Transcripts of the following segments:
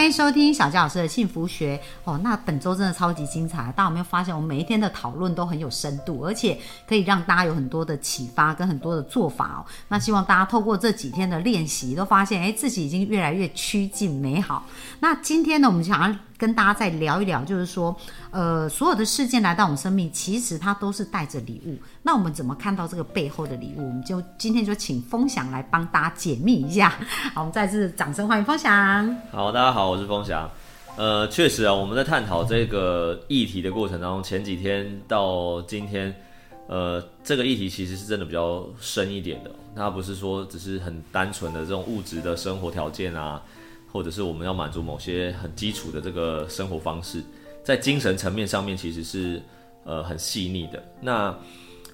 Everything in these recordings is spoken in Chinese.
欢迎收听小佳老师的幸福学哦。那本周真的超级精彩，大家有没有发现，我们每一天的讨论都很有深度，而且可以让大家有很多的启发跟很多的做法哦。那希望大家透过这几天的练习，都发现哎，自己已经越来越趋近美好。那今天呢，我们想要。跟大家再聊一聊，就是说，呃，所有的事件来到我们生命，其实它都是带着礼物。那我们怎么看到这个背后的礼物？我们就今天就请风翔来帮大家解密一下。好，我们再次掌声欢迎风翔。好，大家好，我是风翔。呃，确实啊，我们在探讨这个议题的过程当中，前几天到今天，呃，这个议题其实是真的比较深一点的。它不是说只是很单纯的这种物质的生活条件啊。或者是我们要满足某些很基础的这个生活方式，在精神层面上面其实是呃很细腻的。那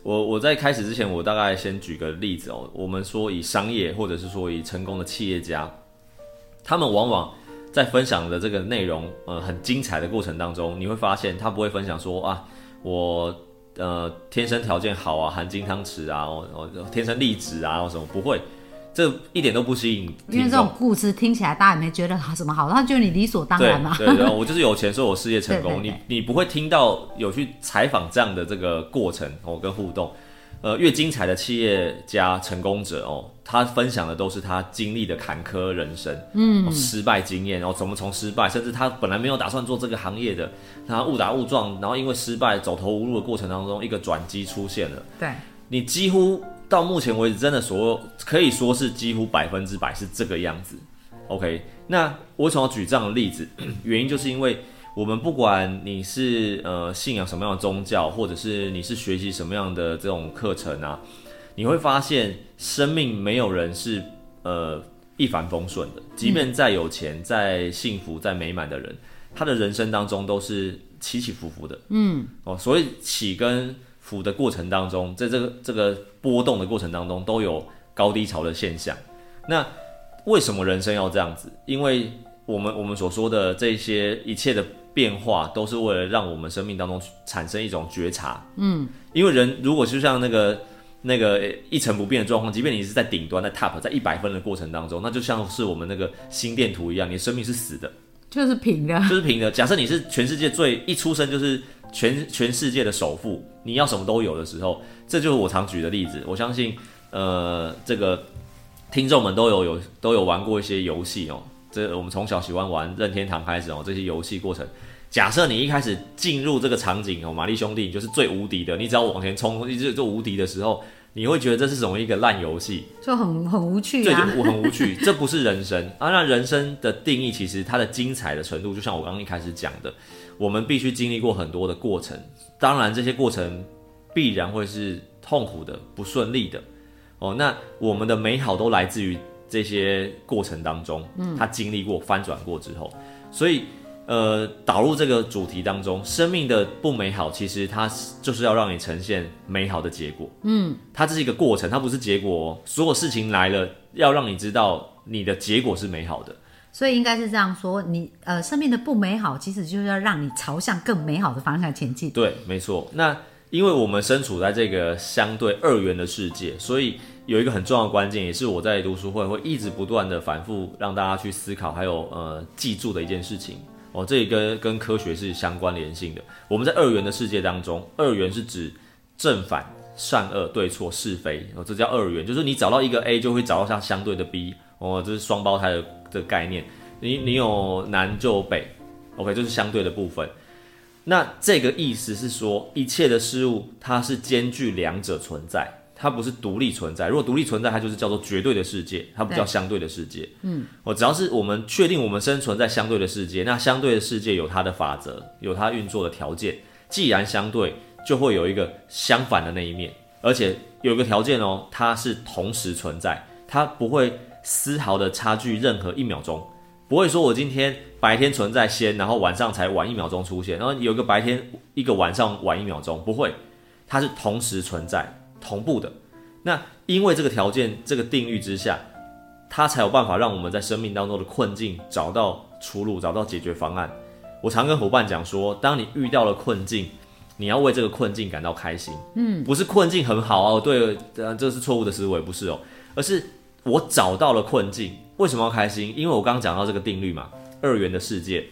我我在开始之前，我大概先举个例子哦。我们说以商业或者是说以成功的企业家，他们往往在分享的这个内容呃很精彩的过程当中，你会发现他不会分享说啊我呃天生条件好啊，含金汤匙啊，我天生丽质啊，或什么不会。这一点都不吸引，因为这种故事听起来大家也没觉得他什么好，他觉得你理所当然嘛。对对，我就是有钱，所以我 事业成功。你你不会听到有去采访这样的这个过程哦，跟互动。呃，越精彩的企业家、成功者哦，他分享的都是他经历的坎坷人生，嗯，失败经验，然后怎么从失败，甚至他本来没有打算做这个行业的，他误打误撞，然后因为失败走投无路的过程当中，一个转机出现了。对，你几乎。到目前为止，真的所有可以说是几乎百分之百是这个样子。OK，那我想要举这样的例子，原因就是因为我们不管你是呃信仰什么样的宗教，或者是你是学习什么样的这种课程啊，你会发现生命没有人是呃一帆风顺的。即便再有钱、再幸福、再美满的人，他的人生当中都是起起伏伏的。嗯，哦，所以起跟。伏的过程当中，在这个这个波动的过程当中，都有高低潮的现象。那为什么人生要这样子？因为我们我们所说的这些一切的变化，都是为了让我们生命当中产生一种觉察。嗯，因为人如果就像那个那个一成不变的状况，即便你是在顶端在 top 在一百分的过程当中，那就像是我们那个心电图一样，你的生命是死的，就是平的，就是平的。假设你是全世界最一出生就是。全全世界的首富，你要什么都有的时候，这就是我常举的例子。我相信，呃，这个听众们都有有都有玩过一些游戏哦。这我们从小喜欢玩任天堂开始哦，这些游戏过程。假设你一开始进入这个场景哦，玛丽兄弟你就是最无敌的，你只要往前冲，一直就无敌的时候，你会觉得这是什么一个烂游戏，就很很无趣啊，就很无趣。这不是人生啊！那人生的定义，其实它的精彩的程度，就像我刚刚一开始讲的。我们必须经历过很多的过程，当然这些过程必然会是痛苦的、不顺利的哦。那我们的美好都来自于这些过程当中，嗯，他经历过翻转过之后，所以呃，导入这个主题当中，生命的不美好，其实它就是要让你呈现美好的结果，嗯，它这是一个过程，它不是结果。哦所有事情来了，要让你知道你的结果是美好的。所以应该是这样说，你呃生命的不美好，其实就是要让你朝向更美好的方向前进。对，没错。那因为我们身处在这个相对二元的世界，所以有一个很重要的关键，也是我在读书会会一直不断的反复让大家去思考，还有呃记住的一件事情哦，这跟跟科学是相关联性的。我们在二元的世界当中，二元是指正反、善恶、对错、是非哦，这叫二元，就是你找到一个 A 就会找到像相对的 B 哦，这是双胞胎的。的概念，你你有南就有北，OK，就是相对的部分。那这个意思是说，一切的事物它是兼具两者存在，它不是独立存在。如果独立存在，它就是叫做绝对的世界，它不叫相对的世界。嗯，我只要是我们确定我们生存在相对的世界，那相对的世界有它的法则，有它运作的条件。既然相对，就会有一个相反的那一面，而且有一个条件哦，它是同时存在，它不会。丝毫的差距，任何一秒钟不会说，我今天白天存在先，然后晚上才晚一秒钟出现，然后有一个白天，一个晚上晚一秒钟，不会，它是同时存在，同步的。那因为这个条件，这个定律之下，它才有办法让我们在生命当中的困境找到出路，找到解决方案。我常跟伙伴讲说，当你遇到了困境，你要为这个困境感到开心。嗯，不是困境很好哦，对，呃，这是错误的思维，不是哦，而是我找到了困境，为什么要开心？因为我刚刚讲到这个定律嘛，二元的世界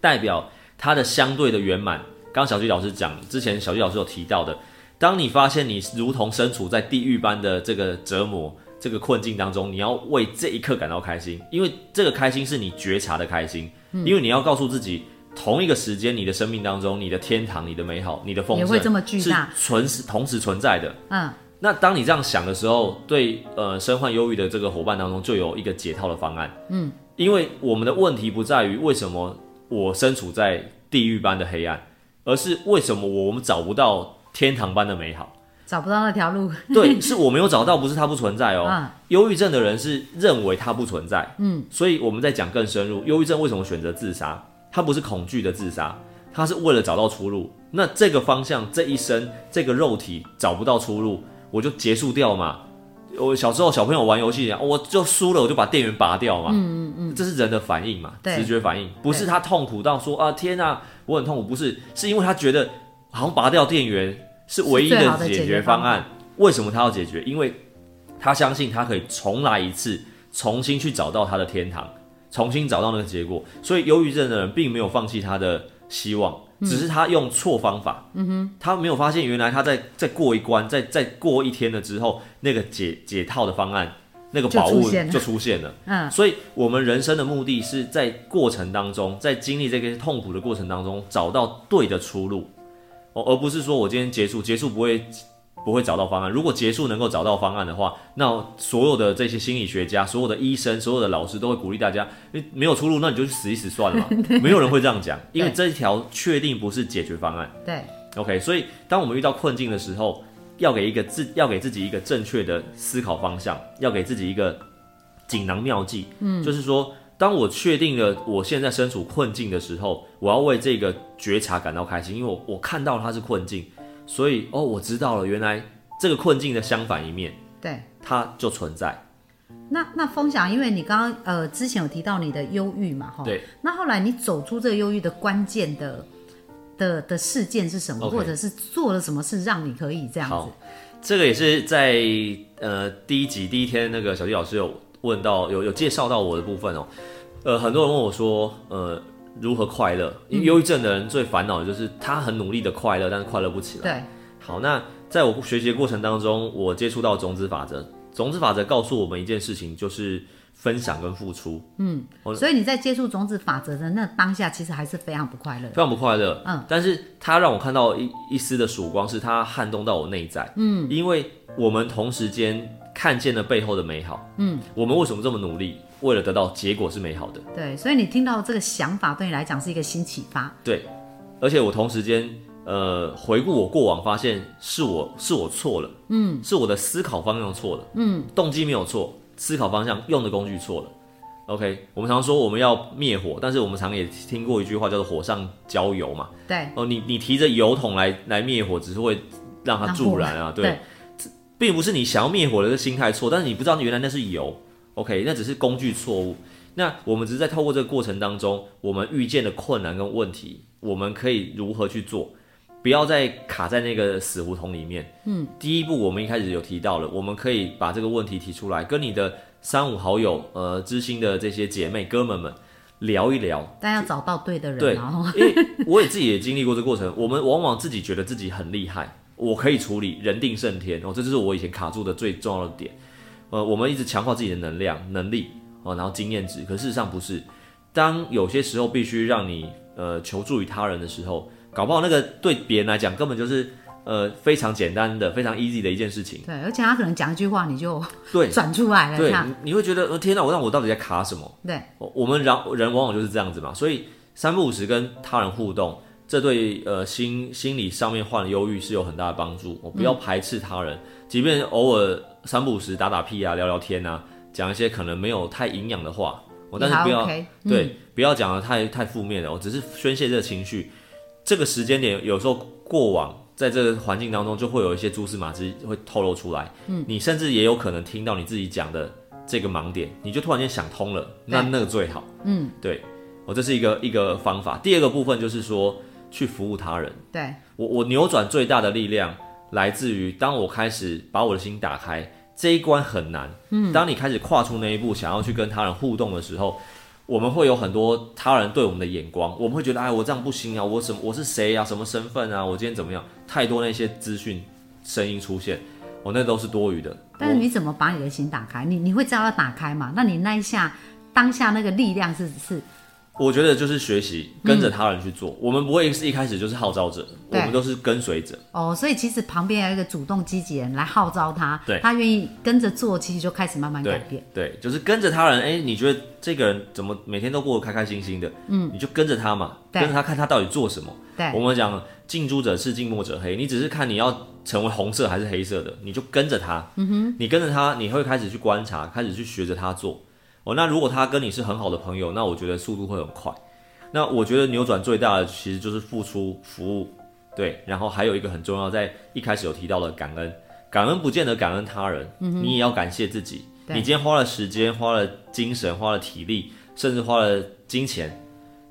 代表它的相对的圆满。刚小季老师讲，之前小季老师有提到的，当你发现你如同身处在地狱般的这个折磨、这个困境当中，你要为这一刻感到开心，因为这个开心是你觉察的开心，因为你要告诉自己，同一个时间，你的生命当中，你的天堂、你的美好、你的丰盛，也会这么巨大，存同时存在的。嗯，那当你这样想的时候，对呃身患忧郁的这个伙伴当中，就有一个解套的方案。嗯，因为我们的问题不在于为什么我身处在地狱般的黑暗。而是为什么我们找不到天堂般的美好？找不到那条路？对，是我没有找到，不是它不存在哦。忧郁症的人是认为它不存在。嗯，所以我们在讲更深入，忧郁症为什么选择自杀？它不是恐惧的自杀，它是为了找到出路。那这个方向，这一生，这个肉体找不到出路，我就结束掉嘛。我小时候小朋友玩游戏，我就输了，我就把电源拔掉嘛。嗯嗯嗯，这是人的反应嘛，直觉反应，不是他痛苦到说啊天哪，我很痛苦，不是，是因为他觉得好像拔掉电源是唯一的解决方案。为什么他要解决？因为他相信他可以重来一次，重新去找到他的天堂，重新找到那个结果。所以忧郁症的人并没有放弃他的希望。只是他用错方法，嗯哼，他没有发现原来他在再过一关，再再过一天了之后，那个解解套的方案，那个宝物就出现了。嗯，所以我们人生的目的是在过程当中，在经历这个痛苦的过程当中，找到对的出路，哦，而不是说我今天结束，结束不会。不会找到方案。如果结束能够找到方案的话，那所有的这些心理学家、所有的医生、所有的老师都会鼓励大家：，因为没有出路，那你就去死一死算了。没有人会这样讲，因为这一条确定不是解决方案。对，OK。所以当我们遇到困境的时候，要给一个自，要给自己一个正确的思考方向，要给自己一个锦囊妙计。嗯，就是说，当我确定了我现在身处困境的时候，我要为这个觉察感到开心，因为我我看到它是困境。所以哦，我知道了，原来这个困境的相反一面，对，它就存在。那那风翔，因为你刚刚呃之前有提到你的忧郁嘛，哈，对。那后来你走出这个忧郁的关键的的的事件是什么，或者是做了什么事让你可以这样子？这个也是在呃第一集第一天那个小弟老师有问到，有有介绍到我的部分哦。呃，很多人问我说，呃。如何快乐？因为忧郁症的人最烦恼的就是他很努力的快乐，但是快乐不起来。对，好，那在我学习的过程当中，我接触到种子法则。种子法则告诉我们一件事情，就是分享跟付出。嗯，所以你在接触种子法则的那当下，其实还是非常不快乐，非常不快乐。嗯，但是它让我看到一一丝的曙光，是它撼动到我内在。嗯，因为我们同时间看见了背后的美好。嗯，我们为什么这么努力？为了得到结果是美好的，对，所以你听到这个想法对你来讲是一个新启发，对，而且我同时间呃回顾我过往，发现是我是我错了，嗯，是我的思考方向错了，嗯，动机没有错，思考方向用的工具错了。OK，我们常说我们要灭火，但是我们常也听过一句话叫做“火上浇油”嘛，对，哦，你你提着油桶来来灭火，只是会让它助燃啊，对，并不是你想要灭火的心态错，但是你不知道原来那是油。OK，那只是工具错误。那我们只是在透过这个过程当中，我们遇见的困难跟问题，我们可以如何去做？不要再卡在那个死胡同里面。嗯，第一步我们一开始有提到了，我们可以把这个问题提出来，跟你的三五好友、呃知心的这些姐妹哥们们聊一聊。但要找到对的人。对，因为我也自己也经历过这个过程。我们往往自己觉得自己很厉害，我可以处理，人定胜天哦，这就是我以前卡住的最重要的点。呃，我们一直强化自己的能量、能力哦，然后经验值。可事实上不是，当有些时候必须让你呃求助于他人的时候，搞不好那个对别人来讲根本就是呃非常简单的、非常 easy 的一件事情。对，而且他可能讲一句话你就对转出来了，对，你会觉得呃天哪，我让我到底在卡什么？对，我们人人往往就是这样子嘛。所以三不五时跟他人互动，这对呃心心理上面患忧郁是有很大的帮助。我不要排斥他人，即便偶尔。三不五时打打屁啊，聊聊天啊，讲一些可能没有太营养的话，我但是不要对，不要讲的太太负面了，我只是宣泄这个情绪。这个时间点有时候过往在这个环境当中，就会有一些蛛丝马迹会透露出来。嗯，你甚至也有可能听到你自己讲的这个盲点，你就突然间想通了，那那个最好。嗯，对，我这是一个一个方法。第二个部分就是说去服务他人。对，我我扭转最大的力量来自于当我开始把我的心打开，这一关很难。嗯，当你开始跨出那一步，想要去跟他人互动的时候，我们会有很多他人对我们的眼光，我们会觉得，哎，我这样不行啊，我什么我是谁啊，什么身份啊，我今天怎么样？太多那些资讯声音出现，我、那都是多余的。但是你怎么把你的心打开？你你会知道要打开嘛？那你那一下当下那个力量是是我觉得就是学习跟着他人去做，我们不会是一开始就是号召者，我对们都是跟随者。哦，所以其实旁边有一个主动积极的人来号召他，对他愿意跟着做，其实就开始慢慢改对变。对，就是跟着他人，哎，你觉得这个人怎么每天都过得开开心心的？嗯，你就跟着他嘛，跟着他看他到底做什么。对我们讲近朱者赤，近墨者黑，你只是看你要成为红色还是黑色的，你就跟着他。嗯哼，你跟着他，你会开始去观察，开始去学着他做。哦，那如果他跟你是很好的朋友，那我觉得速度会很快。那我觉得扭转最大的其实就是付出服务，对，然后还有一个很重要，在一开始有提到的感恩，感恩不见得感恩他人，你也要感谢自己。你今天花了时间，花了精神，花了体力，甚至花了金钱，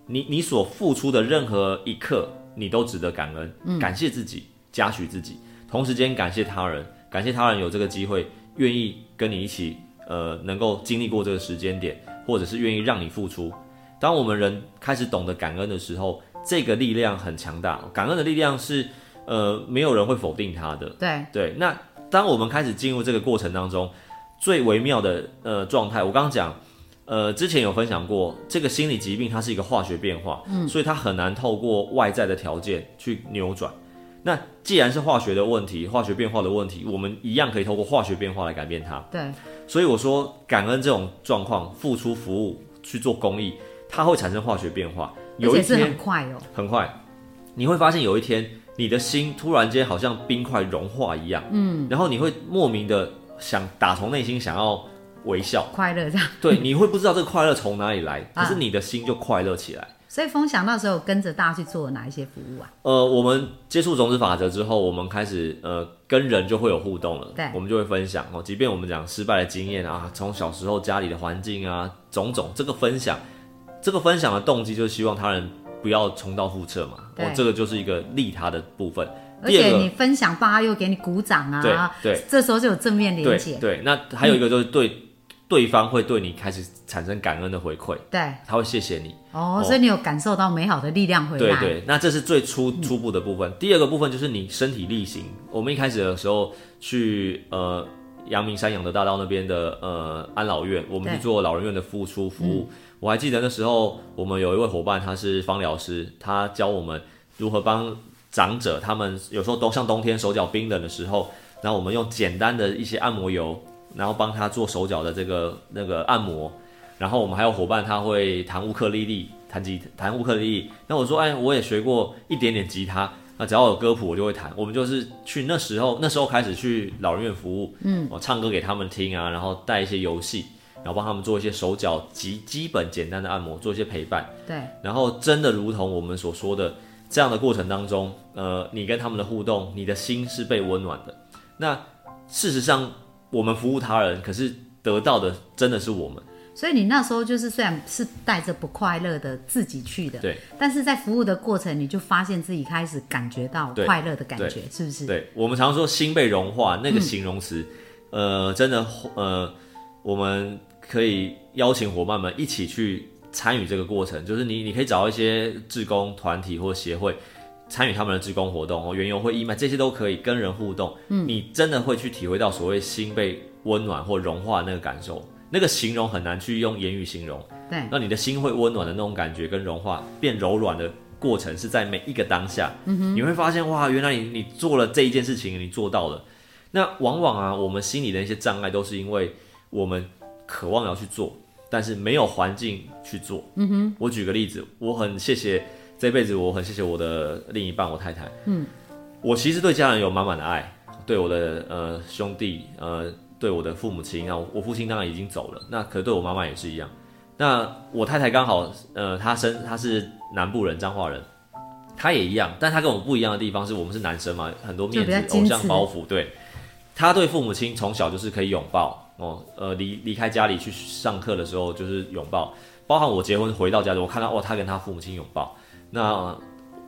你你所付出的任何一刻，你都值得感恩，感谢自己，嘉许自己，同时间感谢他人，感谢他人有这个机会，愿意跟你一起，呃，能够经历过这个时间点，或者是愿意让你付出。当我们人开始懂得感恩的时候，这个力量很强大。感恩的力量是，呃，没有人会否定它的。对对，那当我们开始进入这个过程当中，最微妙的呃状态，我刚刚讲，呃，之前有分享过，这个心理疾病它是一个化学变化，嗯，所以它很难透过外在的条件去扭转。那既然是化学的问题，化学变化的问题，我们一样可以透过化学变化来改变它。对所以我说，感恩这种状况，付出服务去做公益，它会产生化学变化。有一而且是天很快哦。很快，你会发现有一天你的心突然间好像冰块融化一样，嗯，然后你会莫名的想打从内心想要微笑，快乐这样，对，你会不知道这个快乐从哪里来，可啊是你的心就快乐起来。所以风翔那时候跟着大家去做了哪一些服务啊？呃，我们接触种子法则之后，我们开始呃跟人就会有互动了，对。我们就会分享哦，即便我们讲失败的经验啊，从小时候家里的环境啊，种种这个分享，这个分享的动机就是希望他人不要重蹈覆辙嘛，对。哦，这个就是一个利他的部分。而且你分享，大家又给你鼓掌啊，对对。这时候就有正面连对接，对，那还有一个就是对、对方会对你开始产生感恩的回馈，对他会谢谢你。哦，所以你有感受到美好的力量回来，对对，那这是最初初步的部分。第二个部分就是你身体力行。我们一开始的时候去呃阳明山养德大道那边的呃安老院，我们去做老人院的付出服务。我还记得那时候我们有一位伙伴，他是芳疗师，他教我们如何帮长者，他们有时候都像冬天手脚冰冷的时候，然后我们用简单的一些按摩油，然后帮他做手脚的这个那个按摩。然后我们还有伙伴，他会弹乌克丽丽，弹吉弹乌克丽丽。那我说，哎，我也学过一点点吉他，那只要有歌谱我就会弹。我们就是去那时候那时候开始去老人院服务，嗯，我唱歌给他们听啊，然后带一些游戏，然后帮他们做一些手脚基基本简单的按摩，做一些陪伴。对然后真的如同我们所说的，这样的过程当中，呃，你跟他们的互动，你的心是被温暖的。那事实上，我们服务他人，可是得到的真的是我们。所以你那时候就是虽然是带着不快乐的自己去的，对，但是在服务的过程，你就发现自己开始感觉到快乐的感觉，是不是？对我们常说心被融化那个形容词，呃，真的呃，我们可以邀请伙伴们一起去参与这个过程，就是你你可以找一些志工团体或协会。参与他们的职工活动哦，园游会、义卖这些都可以跟人互动，嗯，你真的会去体会到所谓心被温暖或融化那个感受，那个形容很难去用言语形容，对。那你的心会温暖的那种感觉跟融化变柔软的过程是在每一个当下，嗯哼。你会发现哇，原来你你做了这一件事情，你做到了。那往往啊，我们心里的一些障碍都是因为我们渴望要去做，但是没有环境去做。嗯哼，我举个例子，我很谢谢这辈子，我很谢谢我的另一半，我太太。嗯，我其实对家人有满满的爱，对我的呃兄弟，呃，对我的父母亲啊，我父亲当然已经走了，那可对我妈妈也是一样。那我太太刚好，呃，她生她是南部人，彰化人，她也一样，但她跟我们不一样的地方是我们是男生嘛，很多面子、偶像包袱，对。她对父母亲从小就是可以拥抱，哦，呃，离离开家里去上课的时候就是拥抱，包含我结婚回到家，我看到哦，她跟她父母亲拥抱，那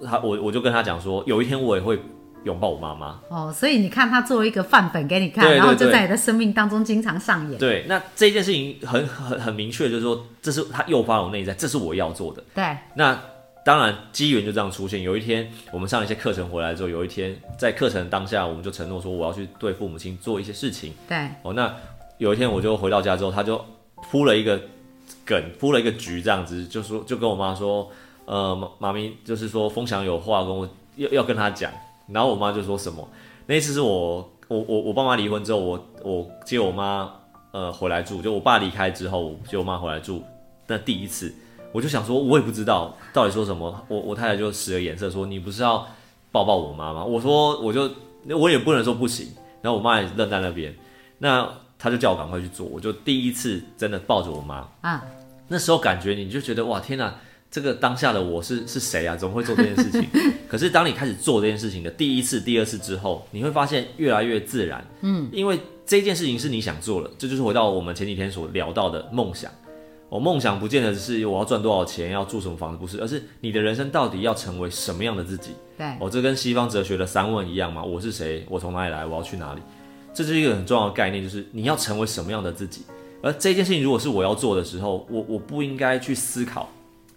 他我我就跟他讲说，有一天我也会拥抱我妈妈。哦，所以你看他作为一个范本给你看，对对然后就在你的生命当中经常上演。对，那这件事情很很很明确，就是说这是他诱发我内在，这是我要做的。对那当然，机缘就这样出现。有一天，我们上一些课程回来之后，有一天在课程当下，我们就承诺说我要去对父母亲做一些事情。对哦，那有一天我就回到家之后，他就铺了一个梗，铺了一个局，这样子就说就跟我妈说，呃，妈妈咪就是说风翔有话跟我要要跟他讲，然后我妈就说什么？那一次是我我我我爸妈离婚之后，我我接我妈呃回来住，就我爸离开之后，我接我妈回来住，那第一次。我就想说，我也不知道到底说什么。我我太太就使了眼色说：“你不是要抱抱我妈吗？”我说：“我就我也不能说不行。”然后我妈也愣在那边，那她就叫我赶快去做。我就第一次真的抱着我妈，啊，那时候感觉你就觉得哇天哪，这个当下的我是是谁啊？怎么会做这件事情？可是当你开始做这件事情的第一次、第二次之后，你会发现越来越自然。嗯，因为这件事情是你想做的，这就是回到我们前几天所聊到的梦想。我、梦想不见得是我要赚多少钱，要住什么房子，不是，而是你的人生到底要成为什么样的自己。对哦，这跟西方哲学的三问一样嘛？我是谁？我从哪里来？我要去哪里？这是一个很重要的概念，就是你要成为什么样的自己。而这件事情如果是我要做的时候，我我不应该去思考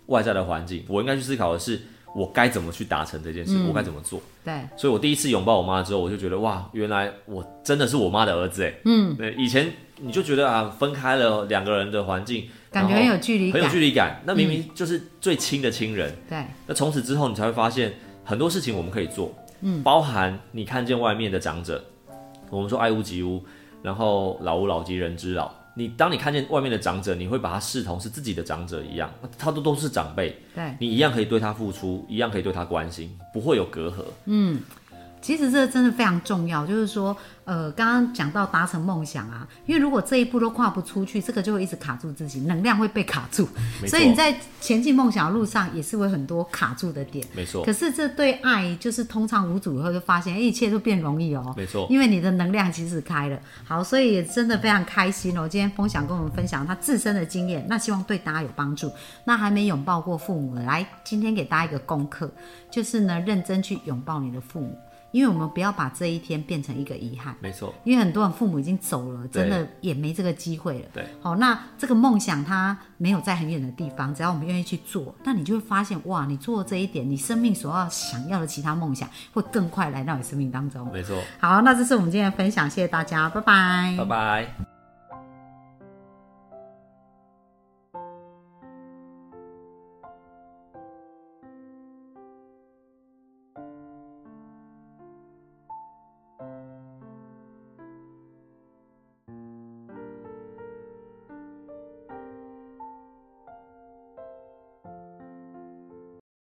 外在的环境，我应该去思考的是我该怎么去达成这件事，我该怎么做。对所以我第一次拥抱我妈之后，我就觉得哇，原来我真的是我妈的儿子哎。嗯，对，以前你就觉得啊，分开了两个人的环境，感觉很有距离很有感。距离感。那明明就是最亲的亲人。对那从此之后，你才会发现很多事情我们可以做，嗯，包含你看见外面的长者，我们说爱屋及乌，然后老吾老及人之老。你当你看见外面的长者，你会把他视同是自己的长者一样，他都都是长辈，对，你一样可以对他付出，一样可以对他关心，不会有隔阂。其实这真的非常重要，就是说，呃，刚刚讲到达成梦想啊，因为如果这一步都跨不出去，这个就会一直卡住自己，能量会被卡住，所以你在前进梦想的路上也是会很多卡住的点。没错，可是这对爱就是通畅无阻以后，就发现哎一切都变容易哦。没错，因为你的能量其实开了，好，所以也真的非常开心哦。今天风想跟我们分享他自身的经验，那希望对大家有帮助。那还没拥抱过父母的，来今天给大家一个功课，就是呢认真去拥抱你的父母，因为我们不要把这一天变成一个遗憾。没错，因为很多人父母已经走了，真的也没这个机会了。对，好，那这个梦想它没有在很远的地方，只要我们愿意去做，那你就会发现，哇，你做这一点，你生命所要想要的其他梦想会更快来到你生命当中。没错，好，那这是我们今天的分享，谢谢大家，拜拜。拜拜。